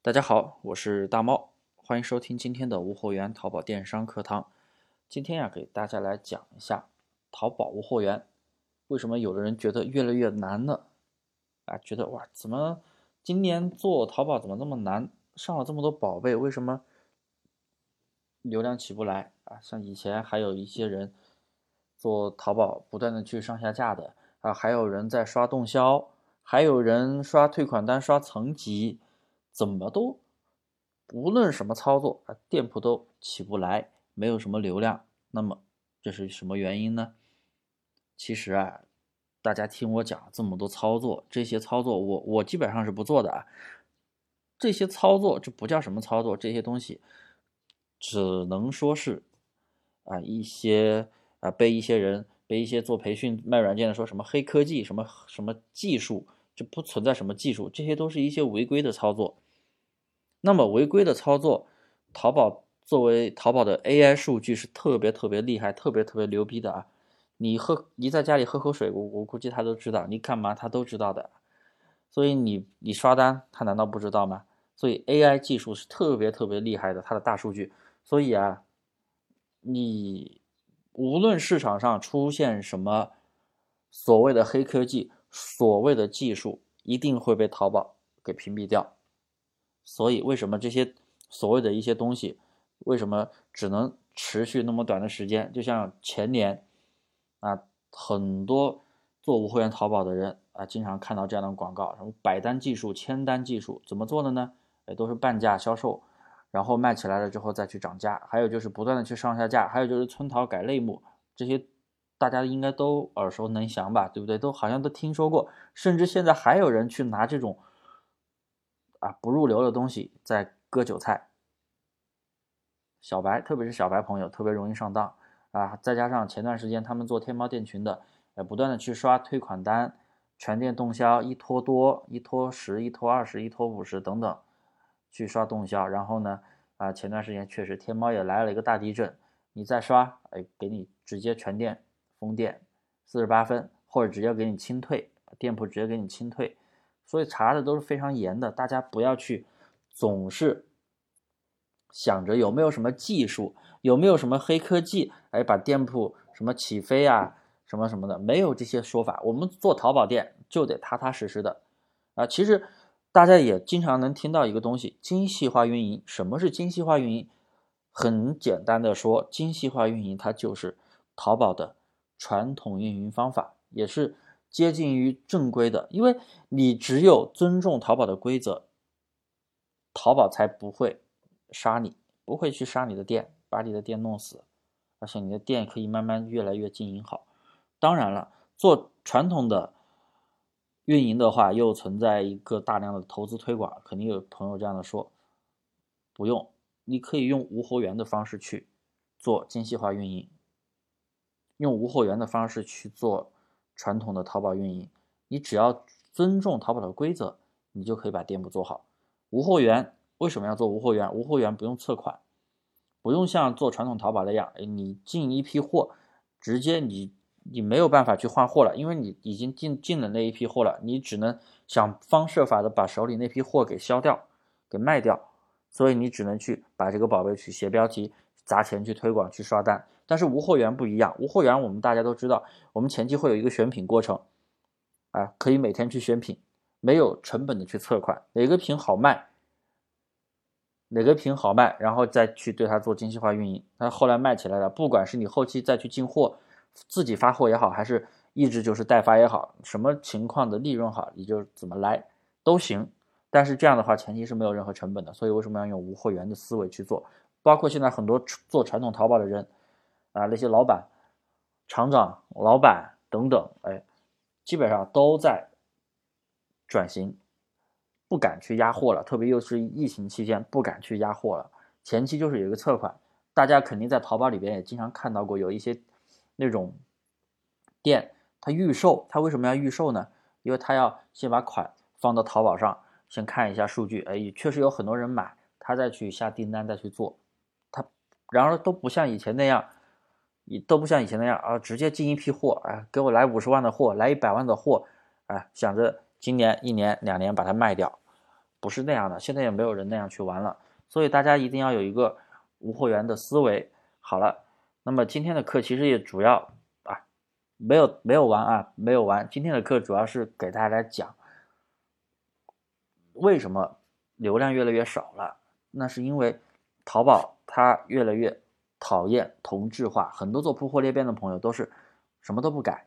大家好，我是大猫，欢迎收听今天的无货源淘宝电商课堂。今天呀，给大家来讲一下淘宝无货源为什么有的人觉得越来越难呢？啊，觉得哇，怎么今年做淘宝怎么那么难？上了这么多宝贝，为什么流量起不来啊？像以前还有一些人做淘宝不断的去上下架的啊，还有人在刷动销，还有人刷退款单、刷层级。怎么都，无论什么操作啊，店铺都起不来，没有什么流量。那么这是什么原因呢？其实啊，大家听我讲这么多操作，这些操作我我基本上是不做的啊。这些操作这不叫什么操作，这些东西只能说是啊一些啊被一些人被一些做培训卖软件的说什么黑科技什么什么技术，就不存在什么技术，这些都是一些违规的操作。那么违规的操作，淘宝作为淘宝的 AI 数据是特别特别厉害、特别特别牛逼的啊！你喝你在家里喝口水，我我估计他都知道；你干嘛他都知道的。所以你你刷单，他难道不知道吗？所以 AI 技术是特别特别厉害的，它的大数据。所以啊，你无论市场上出现什么所谓的黑科技、所谓的技术，一定会被淘宝给屏蔽掉。所以，为什么这些所谓的一些东西，为什么只能持续那么短的时间？就像前年，啊，很多做无货源淘宝的人啊，经常看到这样的广告，什么百单技术、千单技术，怎么做的呢？哎，都是半价销售，然后卖起来了之后再去涨价，还有就是不断的去上下架，还有就是村淘改类目，这些大家应该都耳熟能详吧？对不对？都好像都听说过，甚至现在还有人去拿这种。啊，不入流的东西在割韭菜，小白，特别是小白朋友特别容易上当啊！再加上前段时间他们做天猫店群的，呃，不断的去刷退款单，全店动销，一拖多，一拖十，一拖二十，一拖五十等等，去刷动销。然后呢，啊，前段时间确实天猫也来了一个大地震，你再刷，哎，给你直接全店封店，四十八分，或者直接给你清退，店铺直接给你清退。所以查的都是非常严的，大家不要去总是想着有没有什么技术，有没有什么黑科技，哎，把店铺什么起飞啊，什么什么的，没有这些说法。我们做淘宝店就得踏踏实实的啊。其实大家也经常能听到一个东西，精细化运营。什么是精细化运营？很简单的说，精细化运营它就是淘宝的传统运营方法，也是。接近于正规的，因为你只有尊重淘宝的规则，淘宝才不会杀你，不会去杀你的店，把你的店弄死，而且你的店可以慢慢越来越经营好。当然了，做传统的运营的话，又存在一个大量的投资推广，肯定有朋友这样的说，不用，你可以用无货源的方式去做精细化运营，用无货源的方式去做。传统的淘宝运营，你只要尊重淘宝的规则，你就可以把店铺做好。无货源为什么要做无货源？无货源不用测款，不用像做传统淘宝那样，哎，你进一批货，直接你你没有办法去换货了，因为你已经进进了那一批货了，你只能想方设法的把手里那批货给销掉，给卖掉，所以你只能去把这个宝贝去写标题，砸钱去推广，去刷单。但是无货源不一样，无货源我们大家都知道，我们前期会有一个选品过程，啊，可以每天去选品，没有成本的去测款，哪个品好卖，哪个品好卖，然后再去对它做精细化运营。那后来卖起来了，不管是你后期再去进货，自己发货也好，还是一直就是代发也好，什么情况的利润好，你就怎么来都行。但是这样的话，前期是没有任何成本的，所以为什么要用无货源的思维去做？包括现在很多做传统淘宝的人。啊，那些老板、厂长、老板等等，哎，基本上都在转型，不敢去压货了。特别又是疫情期间，不敢去压货了。前期就是有一个测款，大家肯定在淘宝里边也经常看到过，有一些那种店，他预售，他为什么要预售呢？因为他要先把款放到淘宝上，先看一下数据，哎，确实有很多人买，他再去下订单，再去做。他然而都不像以前那样。你都不像以前那样啊，直接进一批货，哎，给我来五十万的货，来一百万的货，哎，想着今年一年两年把它卖掉，不是那样的，现在也没有人那样去玩了，所以大家一定要有一个无货源的思维。好了，那么今天的课其实也主要啊，没有没有完啊，没有完。今天的课主要是给大家来讲，为什么流量越来越少了？那是因为淘宝它越来越讨厌同质化，很多做铺货裂变的朋友都是什么都不改。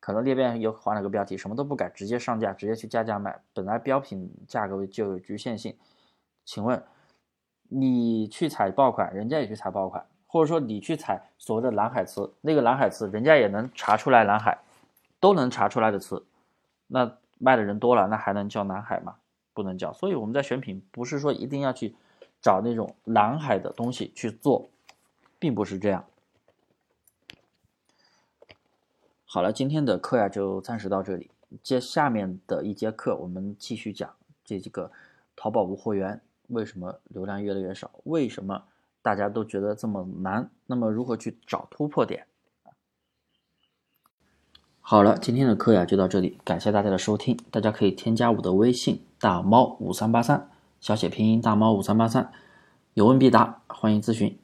可能裂变又换了个标题，什么都不改，直接上架，直接去加价卖。本来标品价格就有局限性，请问你去采爆款，人家也去采爆款，或者说你去采所谓的蓝海词，那个蓝海词人家也能查出来蓝海，都能查出来的词，那卖的人多了，那还能叫蓝海吗？不能叫。所以我们在选品，不是说一定要去找那种蓝海的东西去做，并不是这样。好了，今天的课呀就暂时到这里。接下面的一节课，我们继续讲这几个淘宝无货源为什么流量越来越少，为什么大家都觉得这么难？那么如何去找突破点？好了，今天的课呀就到这里，感谢大家的收听。大家可以添加我的微信大猫五三八三，小写拼音大猫五三八三，有问必答，欢迎咨询。